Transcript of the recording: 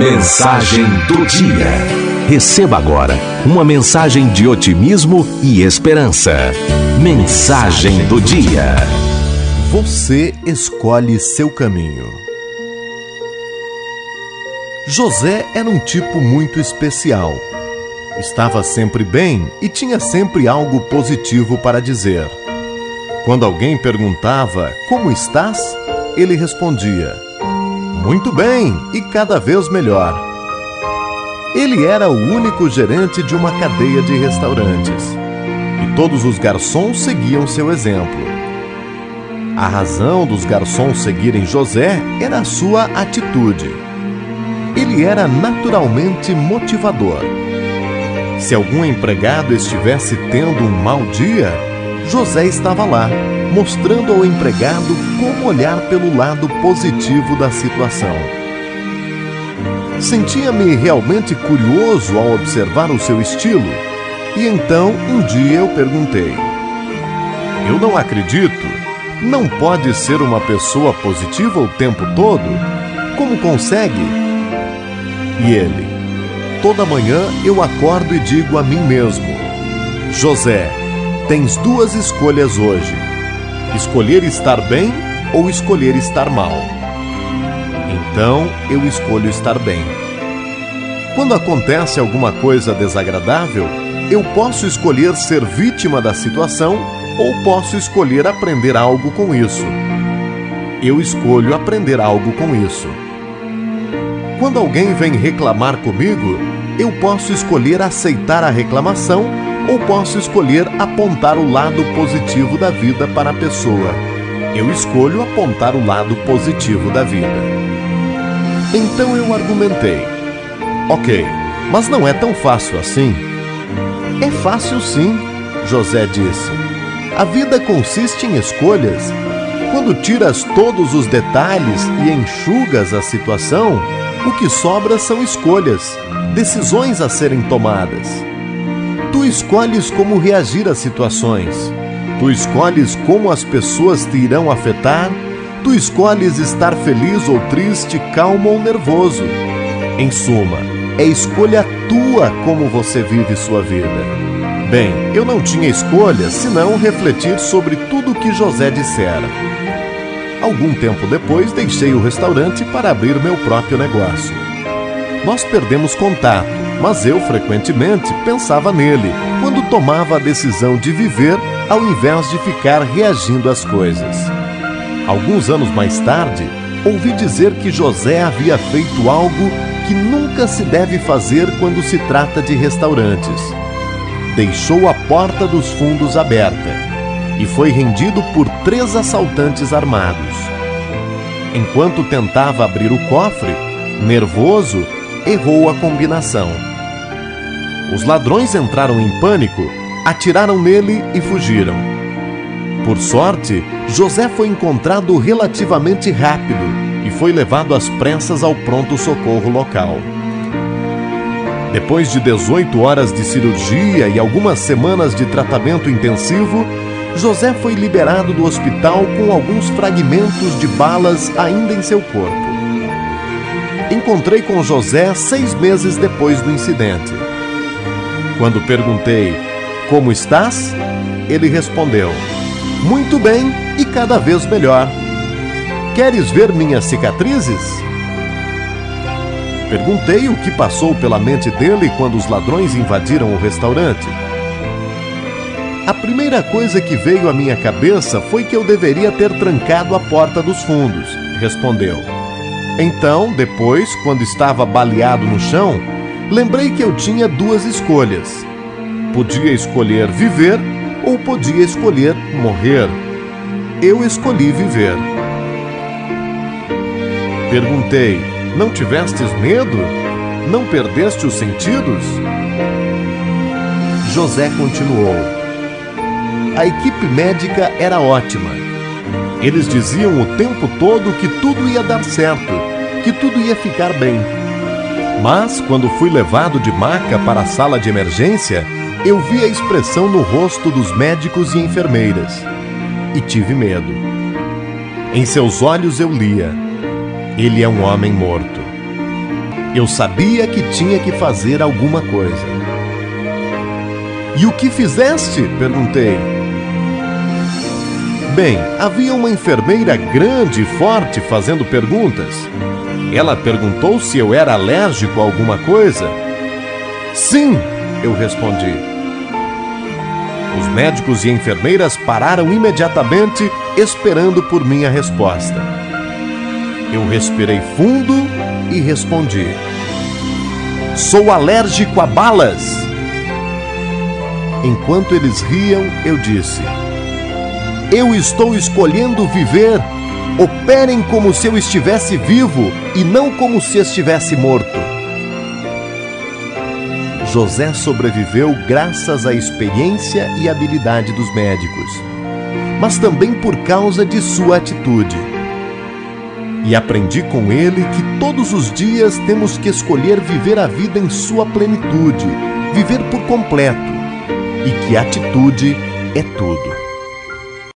Mensagem do dia. Receba agora uma mensagem de otimismo e esperança. Mensagem do dia. Você escolhe seu caminho. José era um tipo muito especial. Estava sempre bem e tinha sempre algo positivo para dizer. Quando alguém perguntava: Como estás? ele respondia: Muito bem e cada vez melhor. Ele era o único gerente de uma cadeia de restaurantes e todos os garçons seguiam seu exemplo. A razão dos garçons seguirem José era a sua atitude. Ele era naturalmente motivador. Se algum empregado estivesse tendo um mau dia, José estava lá, mostrando ao empregado como olhar pelo lado positivo da situação. Sentia-me realmente curioso ao observar o seu estilo, e então um dia eu perguntei: Eu não acredito. Não pode ser uma pessoa positiva o tempo todo? Como consegue? E ele: Toda manhã eu acordo e digo a mim mesmo: José, tens duas escolhas hoje: escolher estar bem ou escolher estar mal. Então eu escolho estar bem. Quando acontece alguma coisa desagradável, eu posso escolher ser vítima da situação ou posso escolher aprender algo com isso. Eu escolho aprender algo com isso. Quando alguém vem reclamar comigo, eu posso escolher aceitar a reclamação ou posso escolher apontar o lado positivo da vida para a pessoa. Eu escolho apontar o lado positivo da vida. Então eu argumentei: Ok, mas não é tão fácil assim. É fácil sim, José disse. A vida consiste em escolhas. Quando tiras todos os detalhes e enxugas a situação, o que sobra são escolhas, decisões a serem tomadas. Tu escolhes como reagir às situações. Tu escolhes como as pessoas te irão afetar. Tu escolhes estar feliz ou triste, calmo ou nervoso. Em suma, é escolha tua como você vive sua vida. Bem, eu não tinha escolha senão refletir sobre tudo o que José dissera. Algum tempo depois, deixei o restaurante para abrir meu próprio negócio. Nós perdemos contato mas eu frequentemente pensava nele quando tomava a decisão de viver ao invés de ficar reagindo às coisas. Alguns anos mais tarde, ouvi dizer que José havia feito algo que nunca se deve fazer quando se trata de restaurantes. Deixou a porta dos fundos aberta e foi rendido por três assaltantes armados. Enquanto tentava abrir o cofre, nervoso, errou a combinação. Os ladrões entraram em pânico, atiraram nele e fugiram. Por sorte, José foi encontrado relativamente rápido e foi levado às pressas ao pronto-socorro local. Depois de 18 horas de cirurgia e algumas semanas de tratamento intensivo, José foi liberado do hospital com alguns fragmentos de balas ainda em seu corpo. Encontrei com José seis meses depois do incidente. Quando perguntei: Como estás? Ele respondeu: Muito bem e cada vez melhor. Queres ver minhas cicatrizes? Perguntei o que passou pela mente dele quando os ladrões invadiram o restaurante. A primeira coisa que veio à minha cabeça foi que eu deveria ter trancado a porta dos fundos, respondeu. Então, depois, quando estava baleado no chão, lembrei que eu tinha duas escolhas. Podia escolher viver ou podia escolher morrer. Eu escolhi viver. Perguntei: Não tivestes medo? Não perdeste os sentidos? José continuou: A equipe médica era ótima. Eles diziam o tempo todo que tudo ia dar certo, que tudo ia ficar bem. Mas, quando fui levado de maca para a sala de emergência, eu vi a expressão no rosto dos médicos e enfermeiras e tive medo. Em seus olhos eu lia: Ele é um homem morto. Eu sabia que tinha que fazer alguma coisa. E o que fizeste? perguntei. Bem, havia uma enfermeira grande e forte fazendo perguntas. Ela perguntou se eu era alérgico a alguma coisa. Sim, eu respondi. Os médicos e enfermeiras pararam imediatamente, esperando por minha resposta. Eu respirei fundo e respondi: Sou alérgico a balas. Enquanto eles riam, eu disse: Eu estou escolhendo viver. Operem como se eu estivesse vivo e não como se estivesse morto. José sobreviveu graças à experiência e habilidade dos médicos, mas também por causa de sua atitude. E aprendi com ele que todos os dias temos que escolher viver a vida em sua plenitude, viver por completo, e que atitude é tudo.